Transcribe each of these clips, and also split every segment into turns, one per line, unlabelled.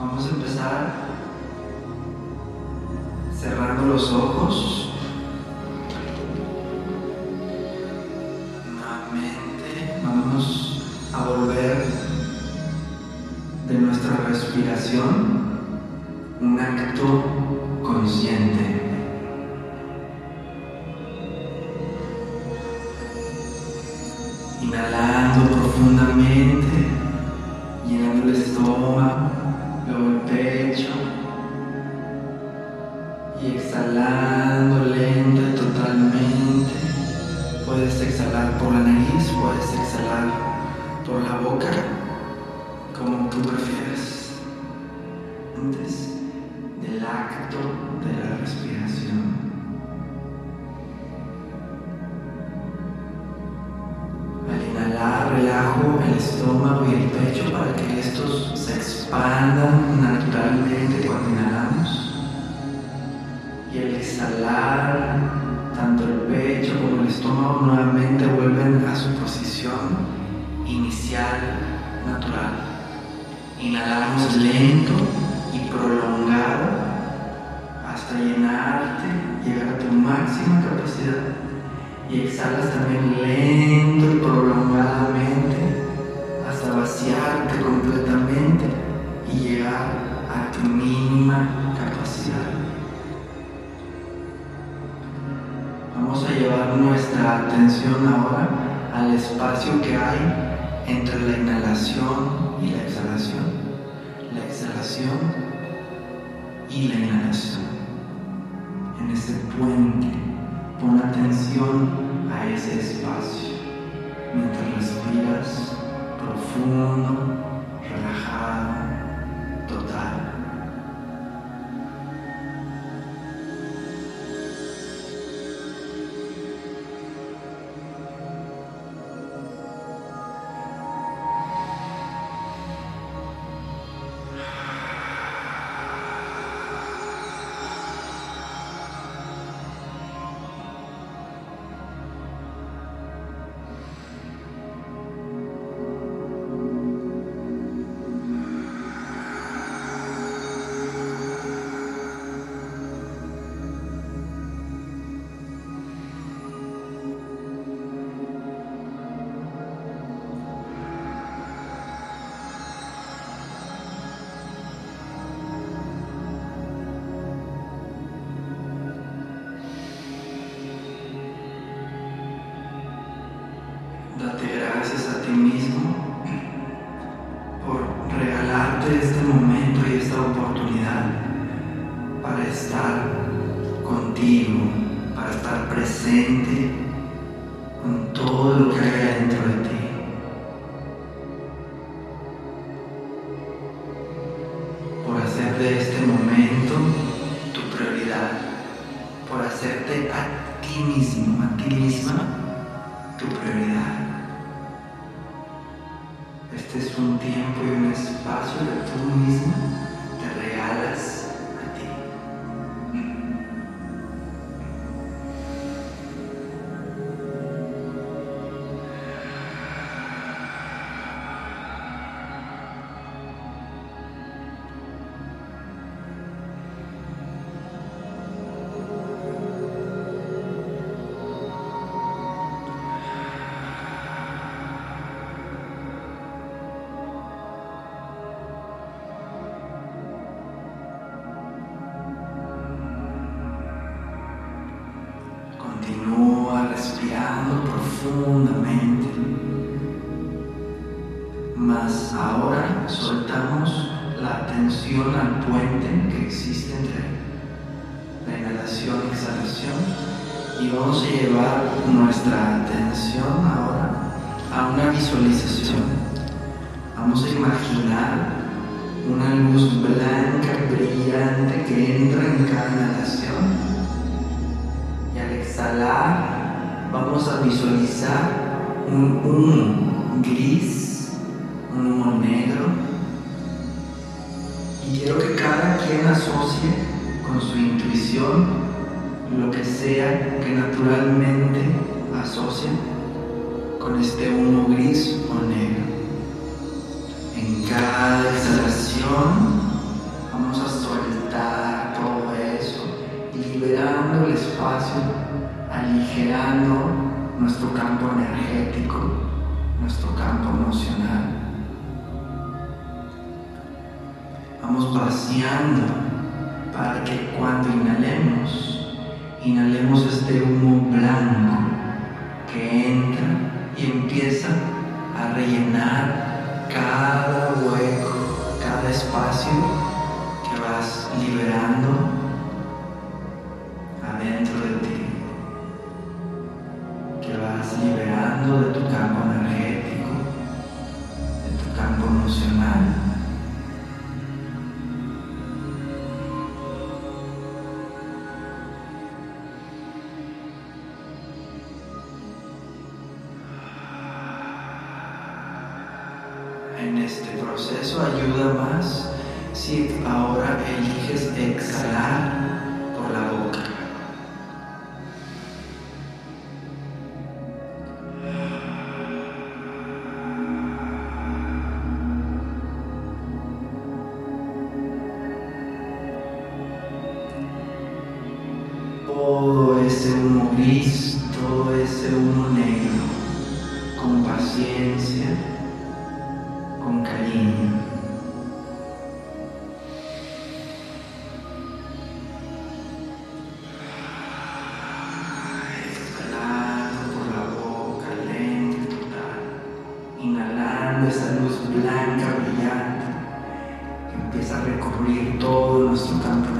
Vamos a empezar cerrando los ojos. Nuevamente vamos a volver de nuestra respiración. visualización. Vamos a imaginar una luz blanca, brillante que entra en cada inhalación. Y al exhalar vamos a visualizar un humo gris, un humo negro. Y quiero que cada quien asocie con su intuición lo que sea que naturalmente asocie con este humo gris o negro. En cada exhalación vamos a soltar todo eso, liberando el espacio, aligerando nuestro campo energético, nuestro campo emocional. Vamos vaciando para que cuando inhalemos, inhalemos este humo blanco que entra y empieza a rellenar cada hueco, cada espacio que vas liberando adentro de ti, que vas liberando de tu campo energético, de tu campo emocional. Esa luz blanca brillante que empieza a recubrir todo nuestro campo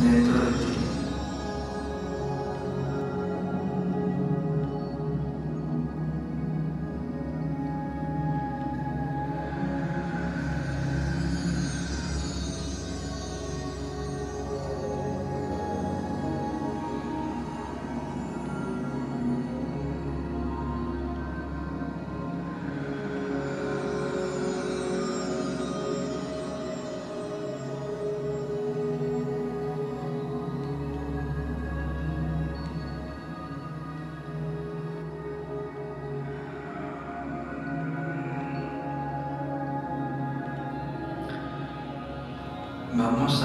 Amen. Vamos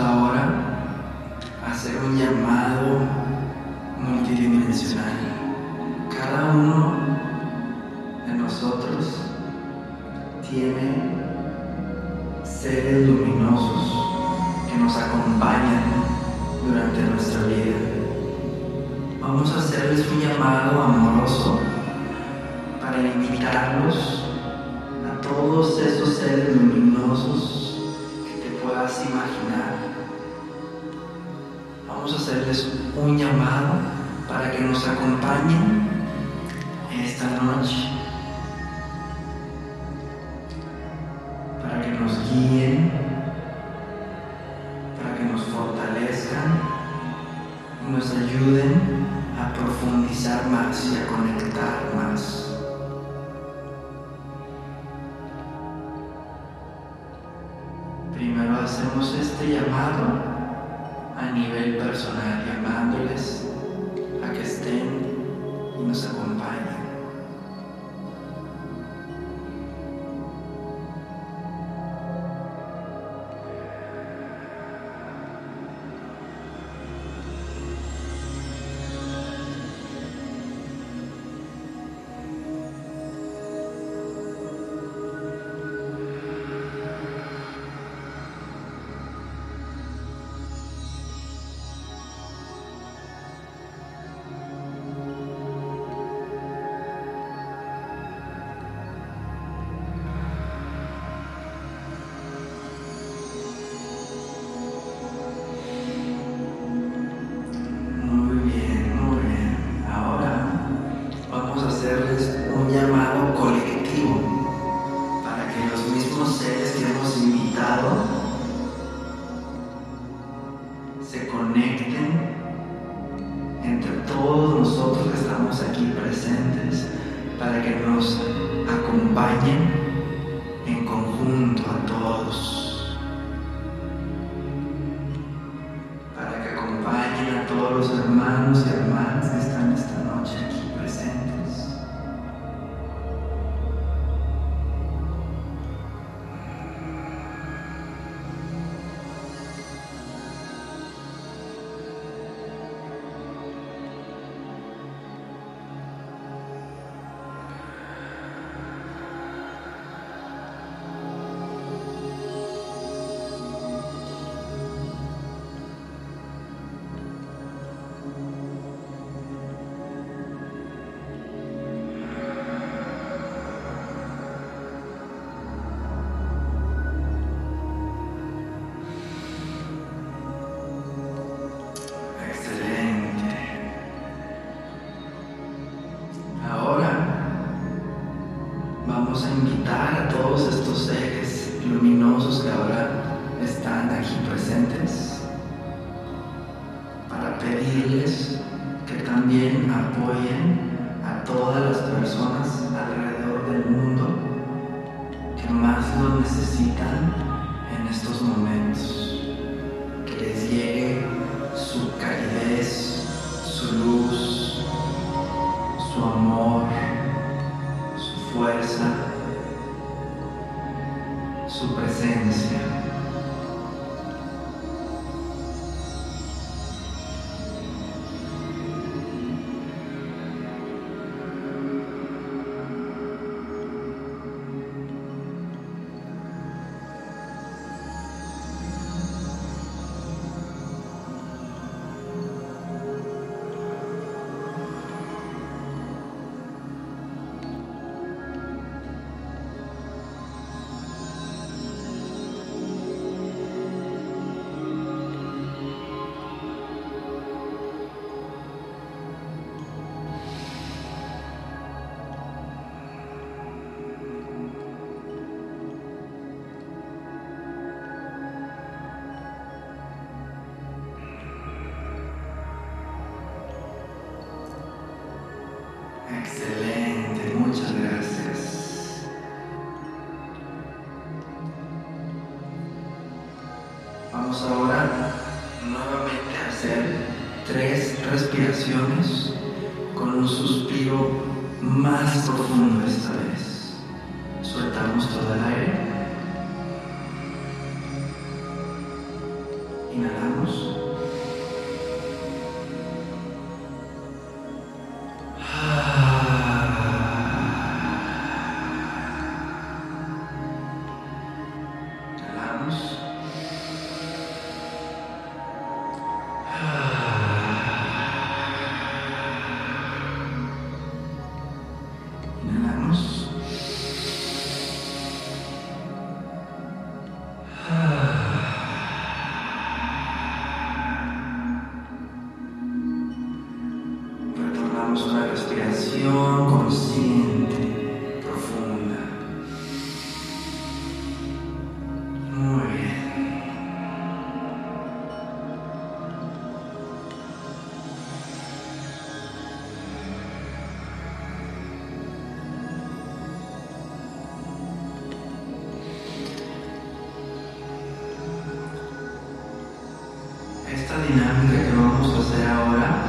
Esta dinámica que vamos a hacer ahora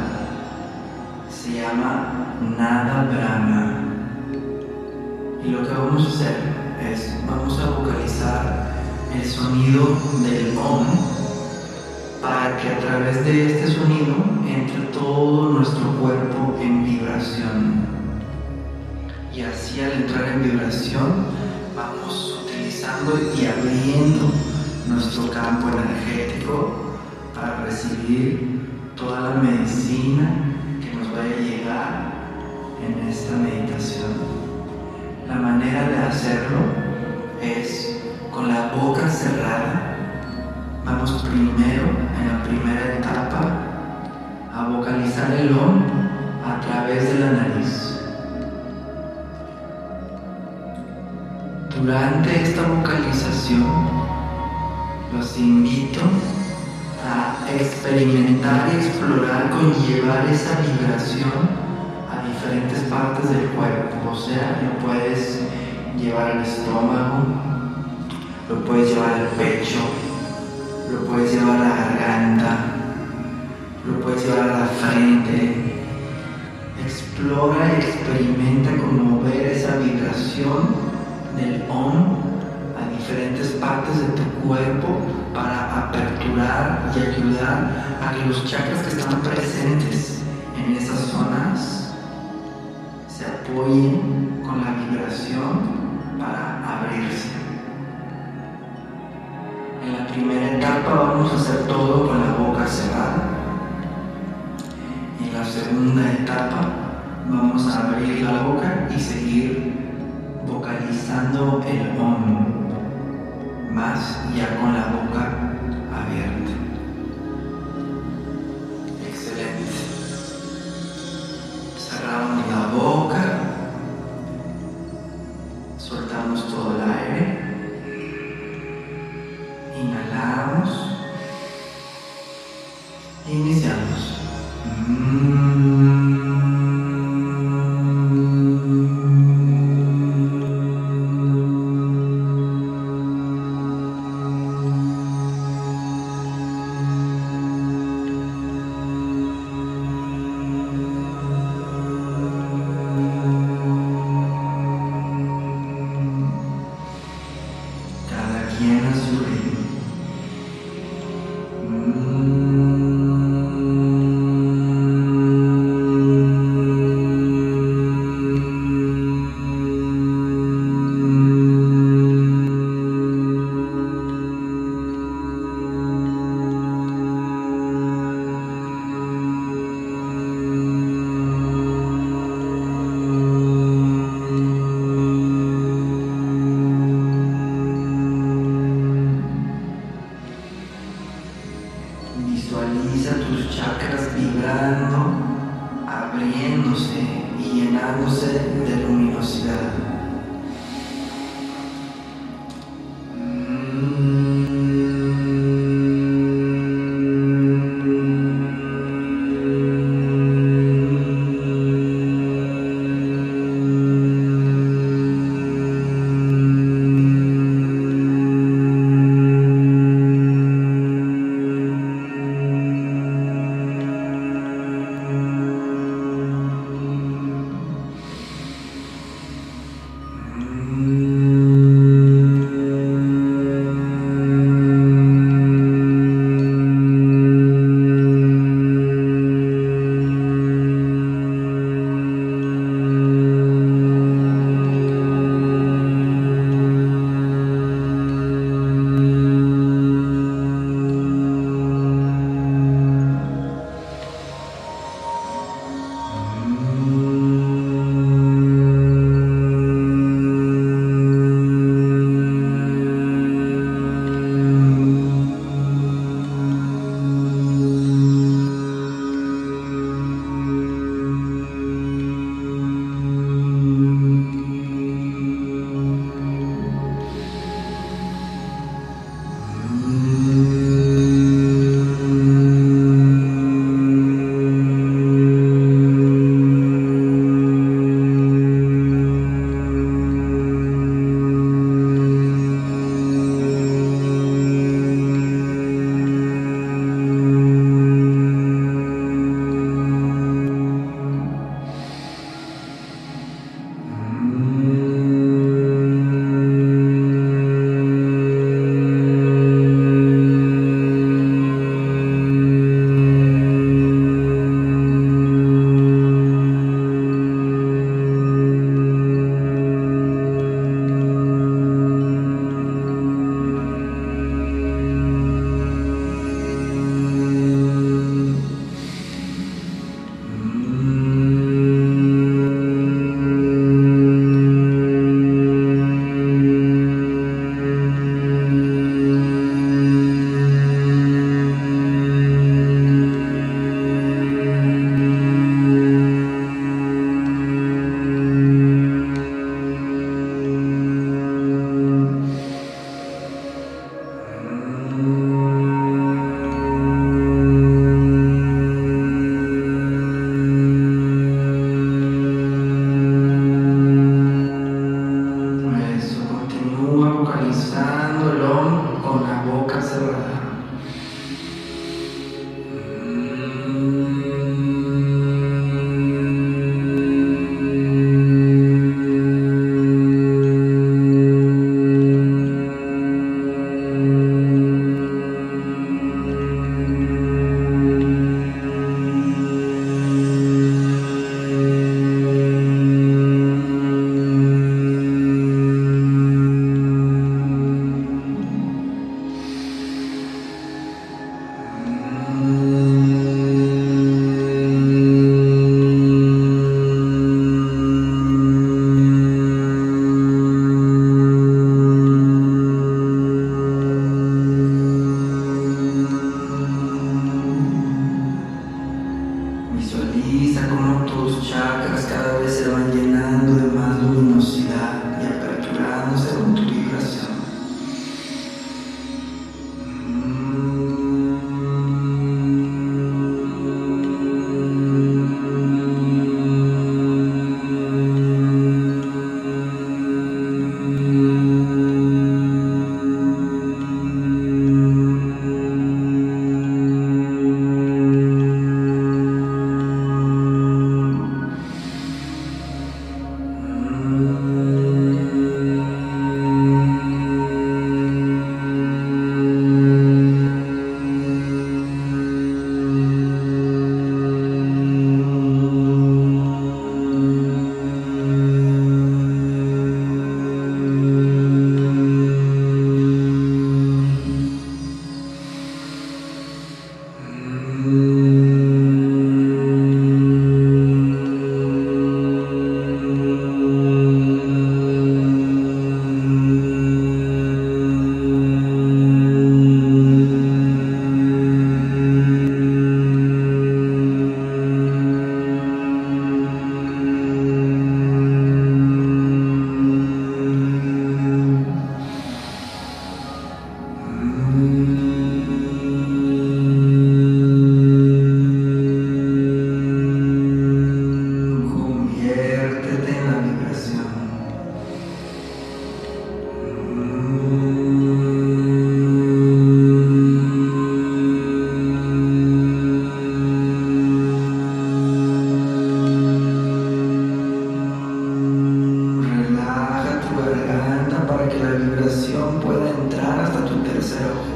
se llama Nada Brahma. Y lo que vamos a hacer es, vamos a vocalizar el sonido del OM para que a través de este sonido entre todo nuestro cuerpo en vibración. Y así al entrar en vibración vamos utilizando y abriendo nuestro campo energético para recibir toda la medicina que nos vaya a llegar en esta meditación. La manera de hacerlo es con la boca cerrada. Vamos primero, en la primera etapa, a vocalizar el OM a través de la nariz. Durante esta vocalización, los invito a experimentar y explorar, conllevar esa vibración a diferentes partes del cuerpo. O sea, lo puedes llevar al estómago, lo puedes llevar al pecho, lo puedes llevar a la garganta, lo puedes llevar a la frente. Explora y experimenta con mover esa vibración del a diferentes partes de tu cuerpo para aperturar y ayudar a que los chakras que están presentes en esas zonas se apoyen con la vibración para abrirse. En la primera etapa vamos a hacer todo con la boca cerrada. En la segunda etapa vamos a abrir la boca y seguir vocalizando el OM, más ya con la boca abierta. pueda entrar hasta tu tercer ojo.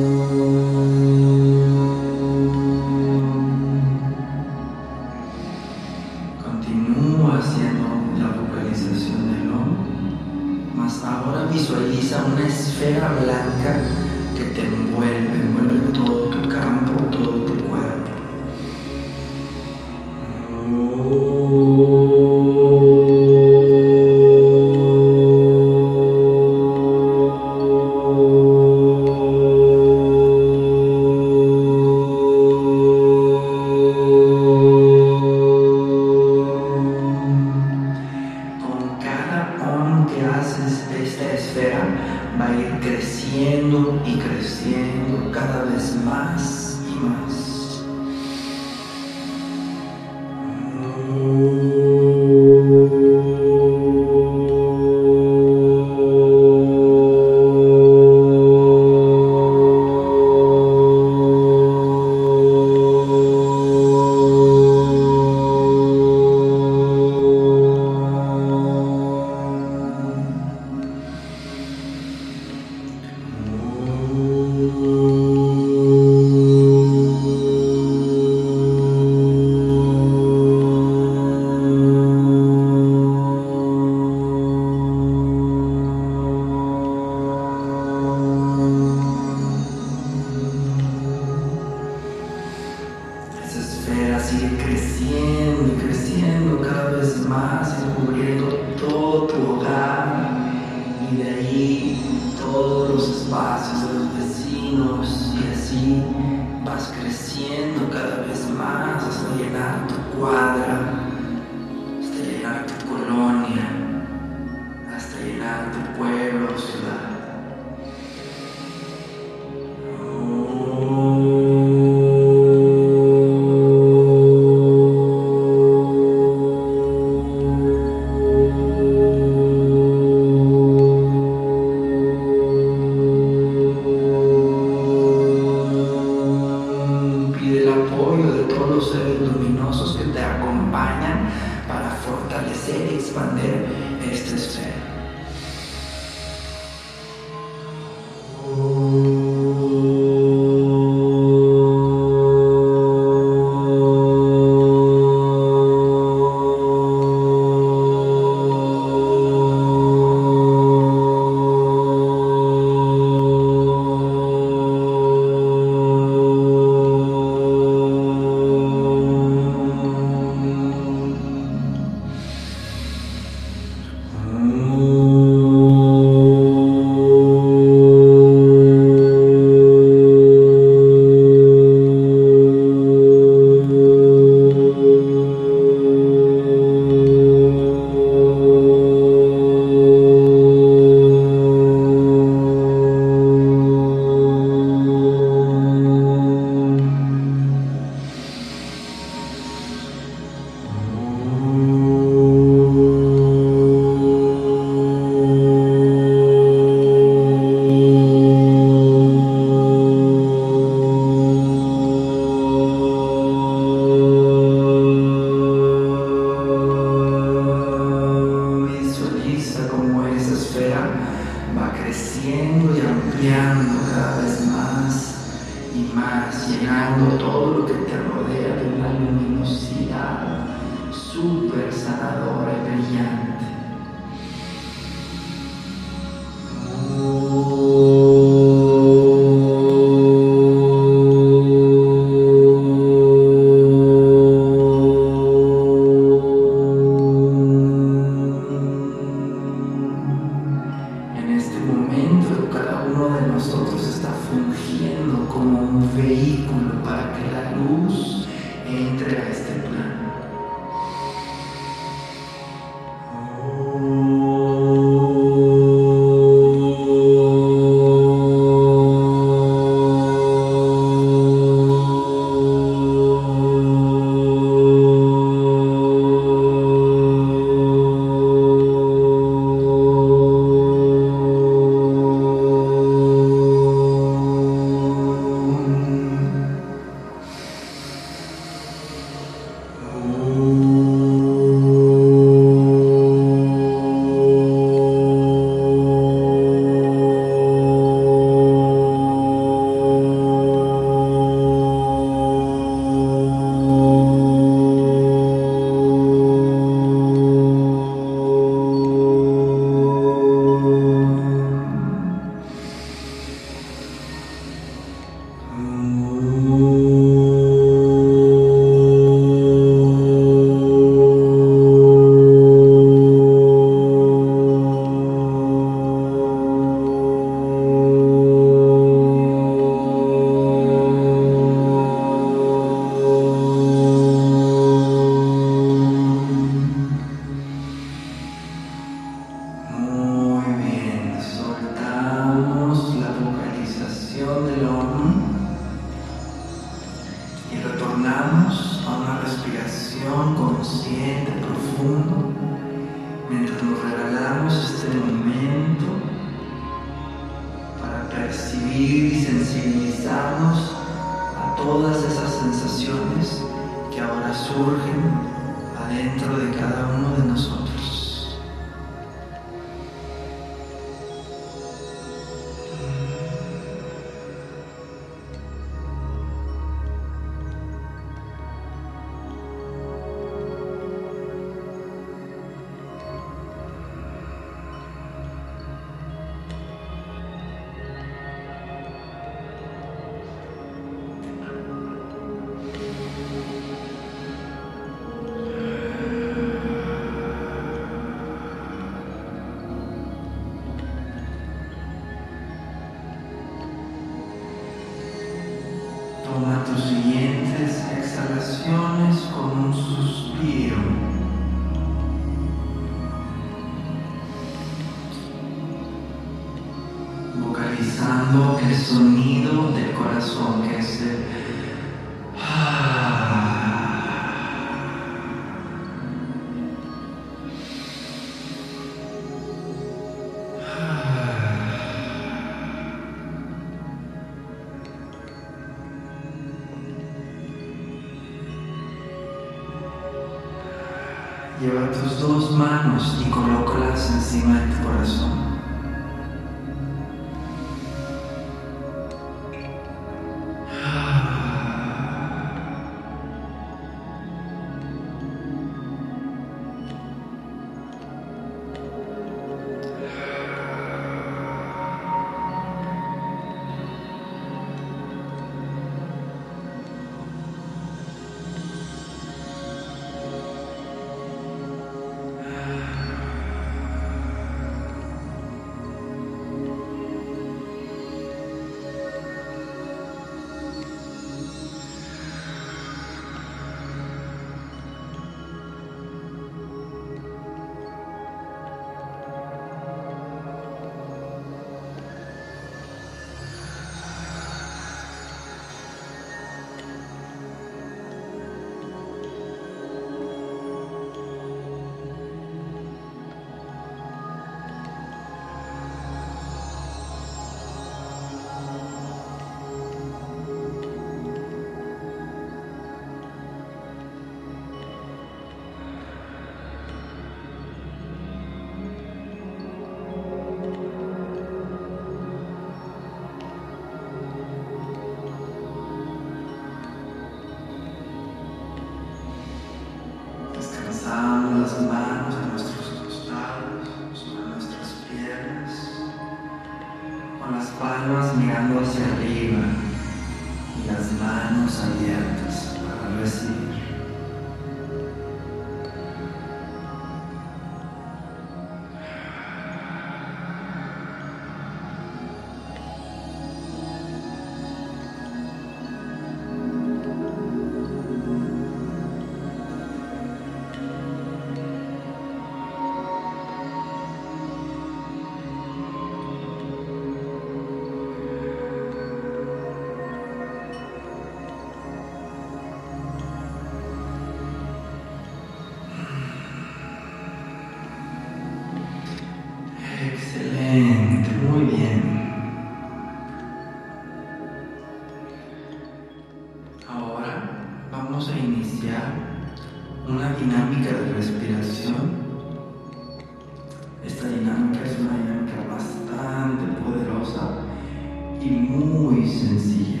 Muy sencilla.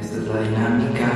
Esta es la dinámica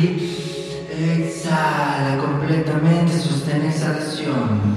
Exhala completamente, sostén exhalación.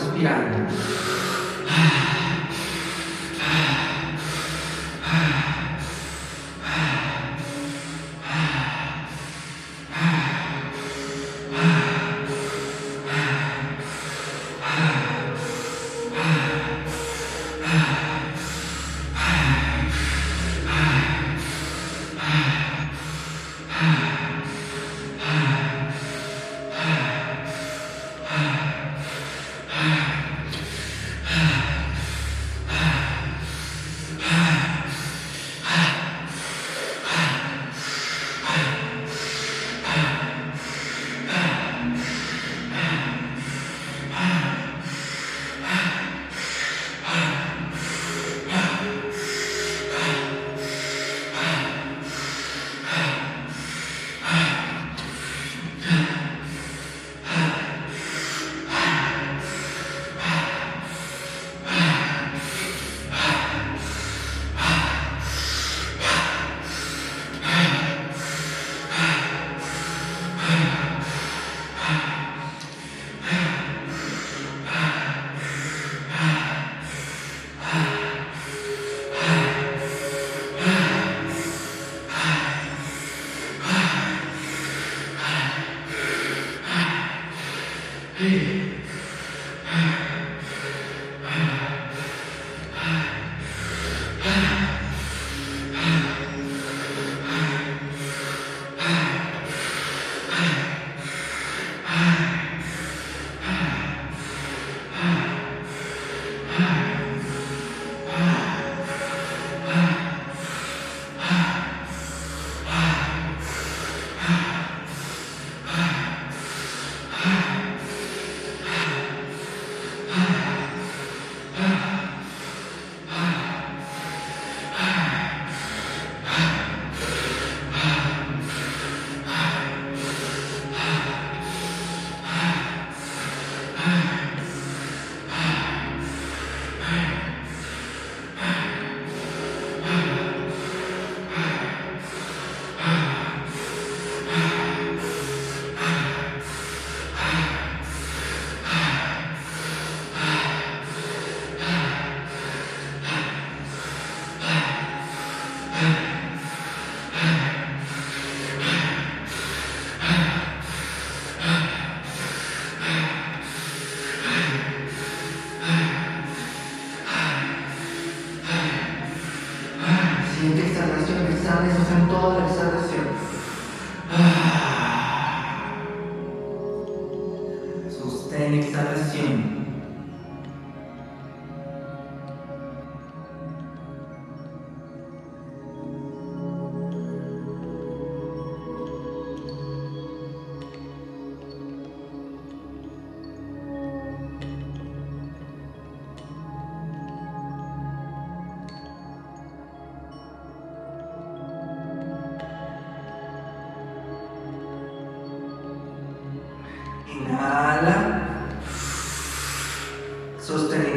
Continúa Inhala. Sosteniendo.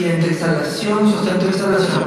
cliente de instalación, sustento de instalación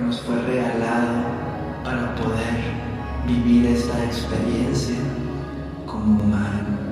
nos fue regalado para poder vivir esta experiencia como humanos.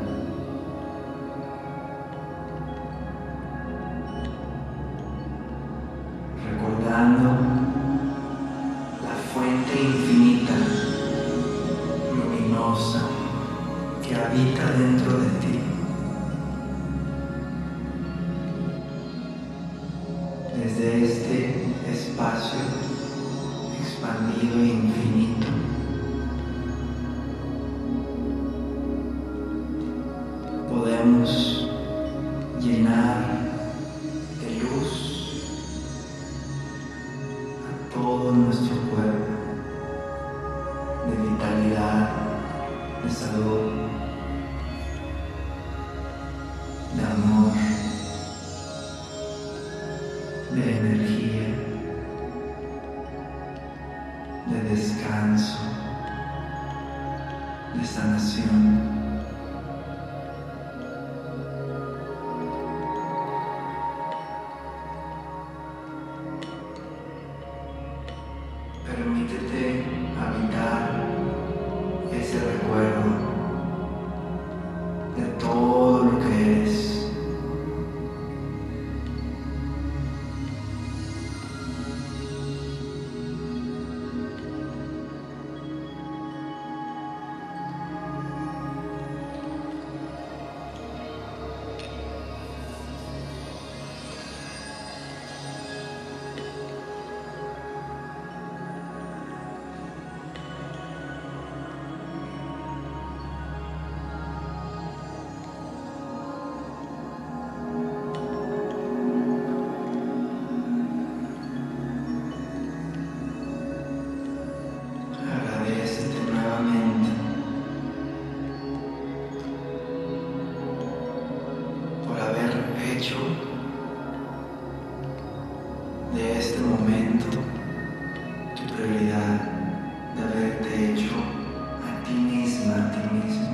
de este momento tu prioridad de haberte hecho a ti misma, a ti mismo.